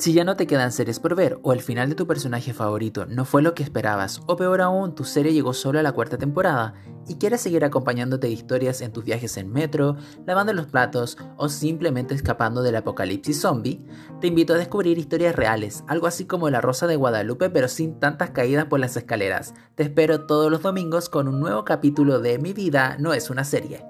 Si ya no te quedan series por ver, o el final de tu personaje favorito no fue lo que esperabas, o peor aún, tu serie llegó solo a la cuarta temporada, y quieres seguir acompañándote de historias en tus viajes en metro, lavando los platos, o simplemente escapando del apocalipsis zombie, te invito a descubrir historias reales, algo así como La Rosa de Guadalupe, pero sin tantas caídas por las escaleras. Te espero todos los domingos con un nuevo capítulo de Mi vida no es una serie.